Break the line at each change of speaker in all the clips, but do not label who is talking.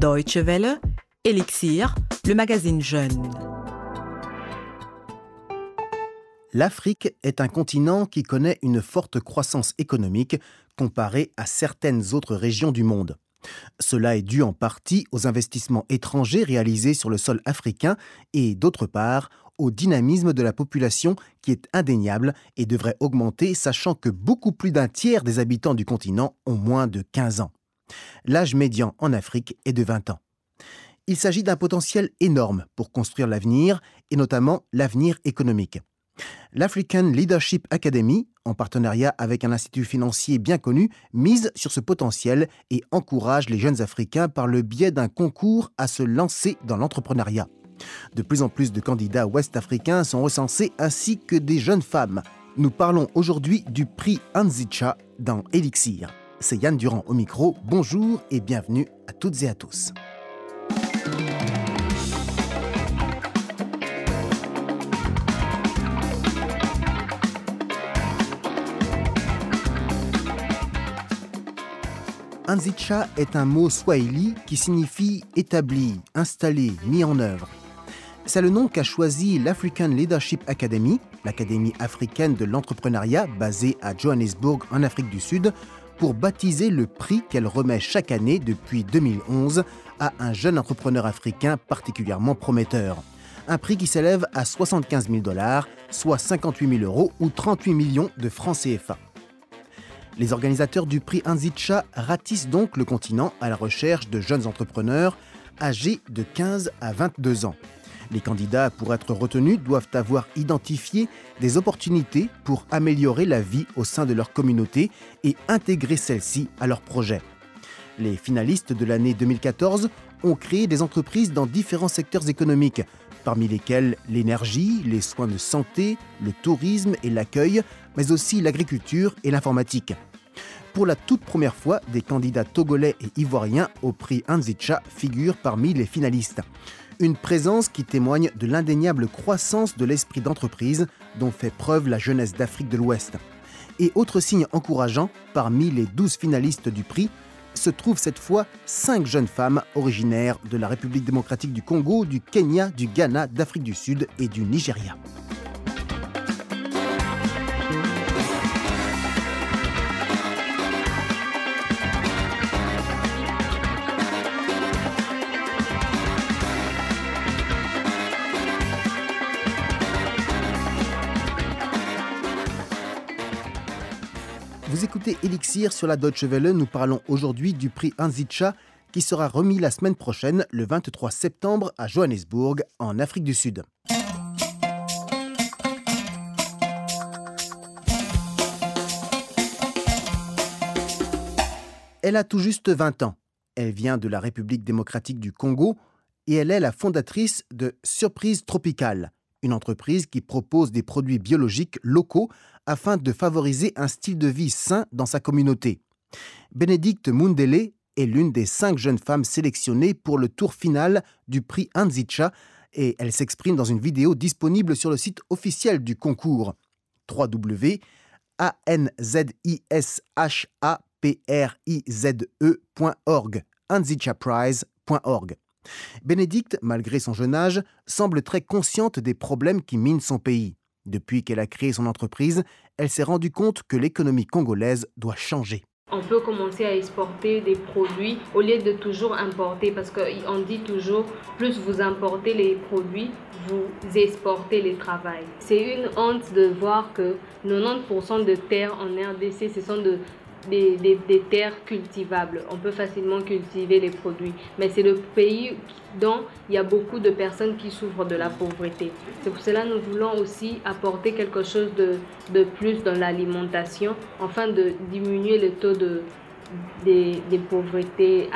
Deutsche Welle, Elixir, le magazine Jeune.
L'Afrique est un continent qui connaît une forte croissance économique comparée à certaines autres régions du monde. Cela est dû en partie aux investissements étrangers réalisés sur le sol africain et d'autre part au dynamisme de la population qui est indéniable et devrait augmenter sachant que beaucoup plus d'un tiers des habitants du continent ont moins de 15 ans. L'âge médian en Afrique est de 20 ans. Il s'agit d'un potentiel énorme pour construire l'avenir et notamment l'avenir économique. L'African Leadership Academy, en partenariat avec un institut financier bien connu, mise sur ce potentiel et encourage les jeunes Africains par le biais d'un concours à se lancer dans l'entrepreneuriat. De plus en plus de candidats ouest-africains sont recensés ainsi que des jeunes femmes. Nous parlons aujourd'hui du prix Anzicha dans Elixir. C'est Yann Durand au micro. Bonjour et bienvenue à toutes et à tous. Anzicha est un mot swahili qui signifie établi, installé, mis en œuvre. C'est le nom qu'a choisi l'African Leadership Academy, l'Académie africaine de l'entrepreneuriat basée à Johannesburg en Afrique du Sud, pour baptiser le prix qu'elle remet chaque année depuis 2011 à un jeune entrepreneur africain particulièrement prometteur. Un prix qui s'élève à 75 000 dollars, soit 58 000 euros ou 38 millions de francs CFA. Les organisateurs du prix Anzicha ratissent donc le continent à la recherche de jeunes entrepreneurs âgés de 15 à 22 ans. Les candidats pour être retenus doivent avoir identifié des opportunités pour améliorer la vie au sein de leur communauté et intégrer celle-ci à leur projet. Les finalistes de l'année 2014 ont créé des entreprises dans différents secteurs économiques, parmi lesquels l'énergie, les soins de santé, le tourisme et l'accueil, mais aussi l'agriculture et l'informatique. Pour la toute première fois, des candidats togolais et ivoiriens au prix Anzicha figurent parmi les finalistes. Une présence qui témoigne de l'indéniable croissance de l'esprit d'entreprise dont fait preuve la jeunesse d'Afrique de l'Ouest. Et autre signe encourageant, parmi les 12 finalistes du prix, se trouvent cette fois cinq jeunes femmes originaires de la République démocratique du Congo, du Kenya, du Ghana, d'Afrique du Sud et du Nigeria. Vous écoutez Elixir sur la Deutsche Welle. Nous parlons aujourd'hui du prix Anzicha qui sera remis la semaine prochaine, le 23 septembre, à Johannesburg, en Afrique du Sud. Elle a tout juste 20 ans. Elle vient de la République démocratique du Congo et elle est la fondatrice de Surprise Tropicale, une entreprise qui propose des produits biologiques locaux afin de favoriser un style de vie sain dans sa communauté. Bénédicte Mundele est l'une des cinq jeunes femmes sélectionnées pour le tour final du prix Anzicha et elle s'exprime dans une vidéo disponible sur le site officiel du concours www.anzishaprize.org anzichaprize.org. Bénédicte, malgré son jeune âge, semble très consciente des problèmes qui minent son pays. Depuis qu'elle a créé son entreprise, elle s'est rendue compte que l'économie congolaise doit changer.
On peut commencer à exporter des produits au lieu de toujours importer parce qu'on dit toujours plus vous importez les produits, vous exportez les travail. C'est une honte de voir que 90% de terres en RDC, ce sont de des, terres cultivables. On peut facilement cultiver les produits. Mais c'est le pays dont il y a beaucoup de personnes qui souffrent de la pauvreté. C'est pour cela que nous voulons aussi apporter quelque chose de, de plus dans l'alimentation, afin de diminuer le taux de, des, des pauvretés.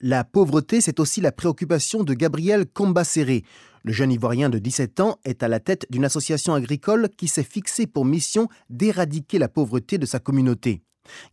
La pauvreté, c'est aussi la préoccupation de Gabriel Combasséré. Le jeune Ivoirien de 17 ans est à la tête d'une association agricole qui s'est fixée pour mission d'éradiquer la pauvreté de sa communauté.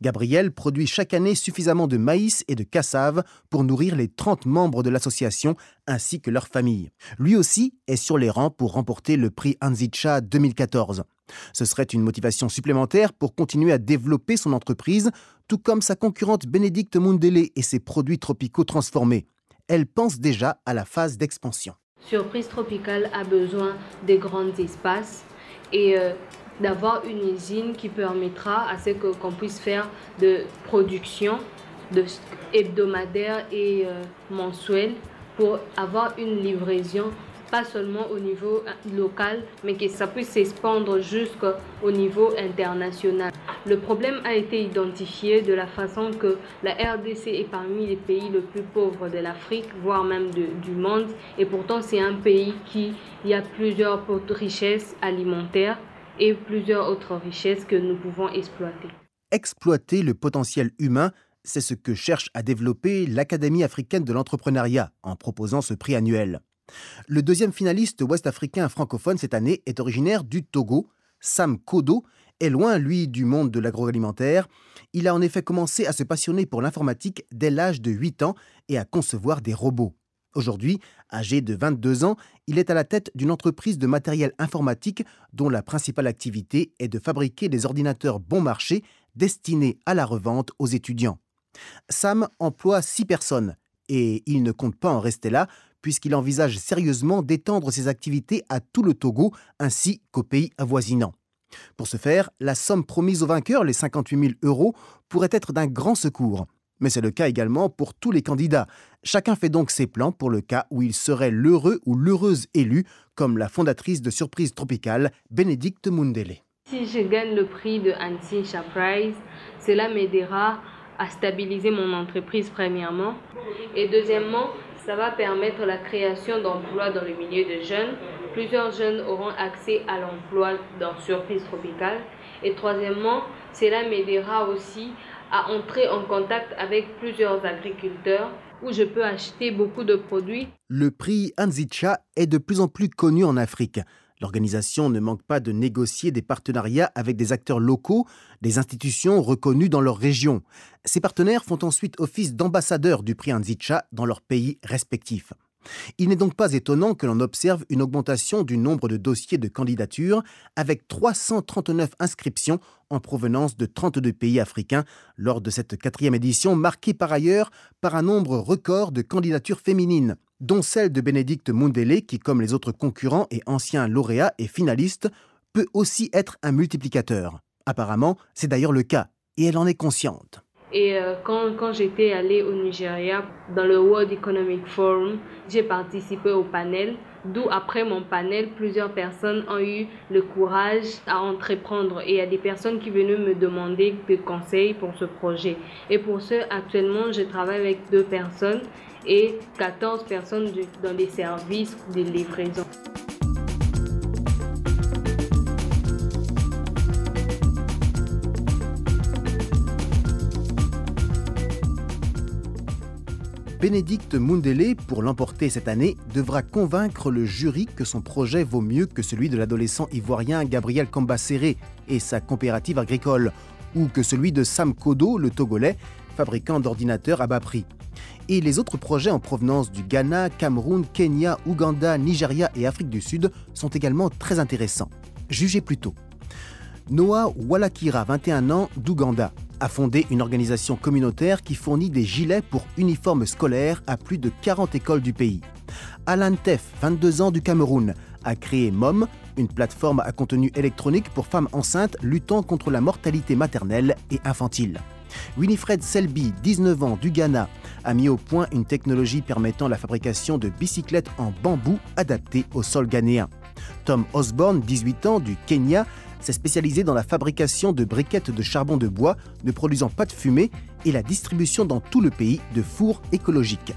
Gabriel produit chaque année suffisamment de maïs et de cassave pour nourrir les 30 membres de l'association ainsi que leurs familles. Lui aussi est sur les rangs pour remporter le prix Anzicha 2014. Ce serait une motivation supplémentaire pour continuer à développer son entreprise, tout comme sa concurrente Bénédicte Mundele et ses produits tropicaux transformés. Elle pense déjà à la phase d'expansion.
Surprise Tropicale a besoin de grands espaces et euh, d'avoir une usine qui permettra à ce qu'on puisse faire de production hebdomadaire et euh, mensuelle pour avoir une livraison pas seulement au niveau euh, local, mais que ça puisse s'expandre jusqu'au niveau international. Le problème a été identifié de la façon que la RDC est parmi les pays les plus pauvres de l'Afrique, voire même du monde, et pourtant c'est un pays qui a plusieurs richesses alimentaires et plusieurs autres richesses que nous pouvons exploiter.
Exploiter le potentiel humain, c'est ce que cherche à développer l'Académie africaine de l'entrepreneuriat en proposant ce prix annuel. Le deuxième finaliste ouest-africain francophone cette année est originaire du Togo. Sam Kodo est loin, lui, du monde de l'agroalimentaire. Il a en effet commencé à se passionner pour l'informatique dès l'âge de 8 ans et à concevoir des robots. Aujourd'hui, âgé de 22 ans, il est à la tête d'une entreprise de matériel informatique dont la principale activité est de fabriquer des ordinateurs bon marché destinés à la revente aux étudiants. Sam emploie six personnes et il ne compte pas en rester là puisqu'il envisage sérieusement d'étendre ses activités à tout le Togo ainsi qu'aux pays avoisinants. Pour ce faire, la somme promise aux vainqueurs, les 58 000 euros, pourrait être d'un grand secours. Mais c'est le cas également pour tous les candidats. Chacun fait donc ses plans pour le cas où il serait l'heureux ou l'heureuse élu, comme la fondatrice de Surprise Tropicale, Bénédicte Mundele.
Si je gagne le prix de Anti Prize, cela m'aidera à stabiliser mon entreprise premièrement. Et deuxièmement, ça va permettre la création d'emplois dans le milieu de jeunes. Plusieurs jeunes auront accès à l'emploi dans Surprise Tropicale. Et troisièmement, cela m'aidera aussi à entrer en contact avec plusieurs agriculteurs où je peux acheter beaucoup de produits.
Le prix Anzicha est de plus en plus connu en Afrique. L'organisation ne manque pas de négocier des partenariats avec des acteurs locaux, des institutions reconnues dans leur région. Ces partenaires font ensuite office d'ambassadeurs du prix Anzicha dans leurs pays respectifs. Il n'est donc pas étonnant que l'on observe une augmentation du nombre de dossiers de candidature avec 339 inscriptions en provenance de 32 pays africains lors de cette quatrième édition marquée par ailleurs par un nombre record de candidatures féminines, dont celle de Bénédicte Mundele qui, comme les autres concurrents et anciens lauréats et finalistes, peut aussi être un multiplicateur. Apparemment, c'est d'ailleurs le cas, et elle en est consciente.
Et euh, quand, quand j'étais allée au Nigeria, dans le World Economic Forum, j'ai participé au panel, d'où après mon panel, plusieurs personnes ont eu le courage à entreprendre. Et il y a des personnes qui venaient me demander des conseils pour ce projet. Et pour ce, actuellement, je travaille avec deux personnes et 14 personnes dans les services de livraison.
Bénédicte Mundele, pour l'emporter cette année, devra convaincre le jury que son projet vaut mieux que celui de l'adolescent ivoirien Gabriel Cambasséré et sa coopérative agricole, ou que celui de Sam Kodo, le Togolais, fabricant d'ordinateurs à bas prix. Et les autres projets en provenance du Ghana, Cameroun, Kenya, Ouganda, Nigeria et Afrique du Sud sont également très intéressants. Jugez plutôt. Noah Walakira, 21 ans, d'Ouganda, a fondé une organisation communautaire qui fournit des gilets pour uniformes scolaires à plus de 40 écoles du pays. Alan Teff, 22 ans du Cameroun, a créé MOM, une plateforme à contenu électronique pour femmes enceintes luttant contre la mortalité maternelle et infantile. Winifred Selby, 19 ans du Ghana, a mis au point une technologie permettant la fabrication de bicyclettes en bambou adaptées au sol ghanéen. Tom Osborne, 18 ans du Kenya, s'est spécialisé dans la fabrication de briquettes de charbon de bois ne produisant pas de fumée et la distribution dans tout le pays de fours écologiques.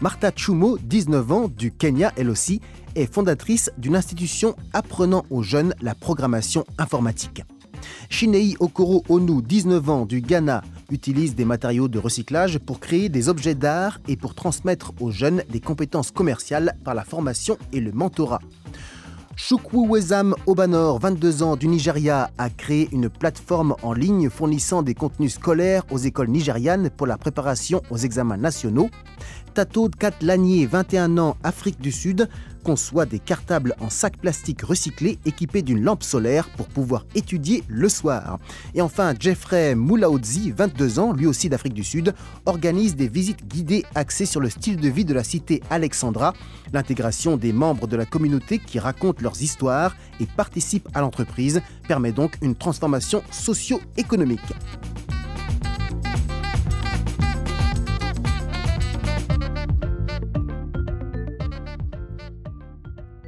Martha Chumo, 19 ans, du Kenya elle aussi, est fondatrice d'une institution apprenant aux jeunes la programmation informatique. Shinei Okoro Onu, 19 ans, du Ghana, utilise des matériaux de recyclage pour créer des objets d'art et pour transmettre aux jeunes des compétences commerciales par la formation et le mentorat. Chukwuwezam Obanor, 22 ans du Nigeria, a créé une plateforme en ligne fournissant des contenus scolaires aux écoles nigérianes pour la préparation aux examens nationaux. Tato Katlanier, 21 ans, Afrique du Sud, conçoit des cartables en sac plastique recyclé équipés d'une lampe solaire pour pouvoir étudier le soir. Et enfin, Jeffrey Moulaoudzi, 22 ans, lui aussi d'Afrique du Sud, organise des visites guidées axées sur le style de vie de la cité Alexandra, l'intégration des membres de la communauté qui racontent leurs histoires et participent à l'entreprise permet donc une transformation socio-économique.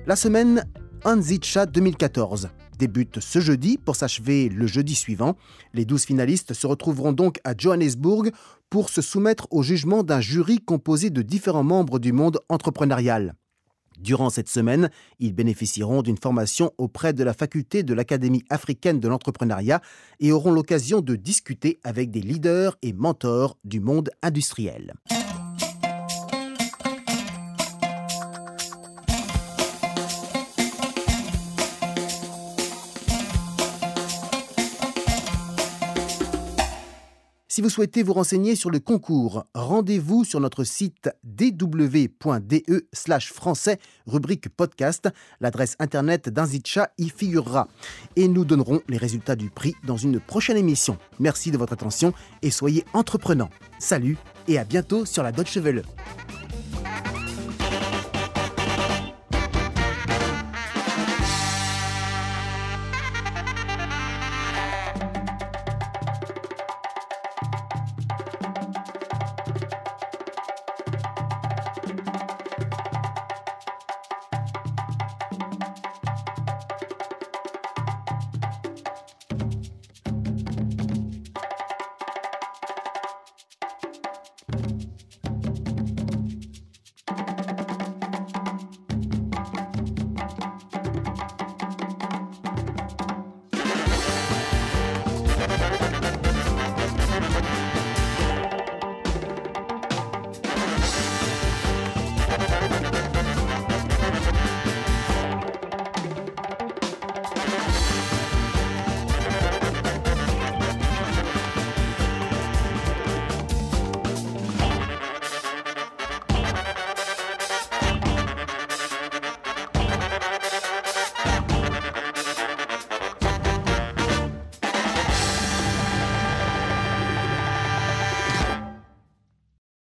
La semaine Anzicha 2014 débute ce jeudi pour s'achever le jeudi suivant. Les 12 finalistes se retrouveront donc à Johannesburg pour se soumettre au jugement d'un jury composé de différents membres du monde entrepreneurial. Durant cette semaine, ils bénéficieront d'une formation auprès de la faculté de l'Académie africaine de l'entrepreneuriat et auront l'occasion de discuter avec des leaders et mentors du monde industriel. Si vous souhaitez vous renseigner sur le concours, rendez-vous sur notre site dw.de français, rubrique podcast. L'adresse internet d'Inzitcha y figurera. Et nous donnerons les résultats du prix dans une prochaine émission. Merci de votre attention et soyez entreprenants. Salut et à bientôt sur la Deutsche Welle.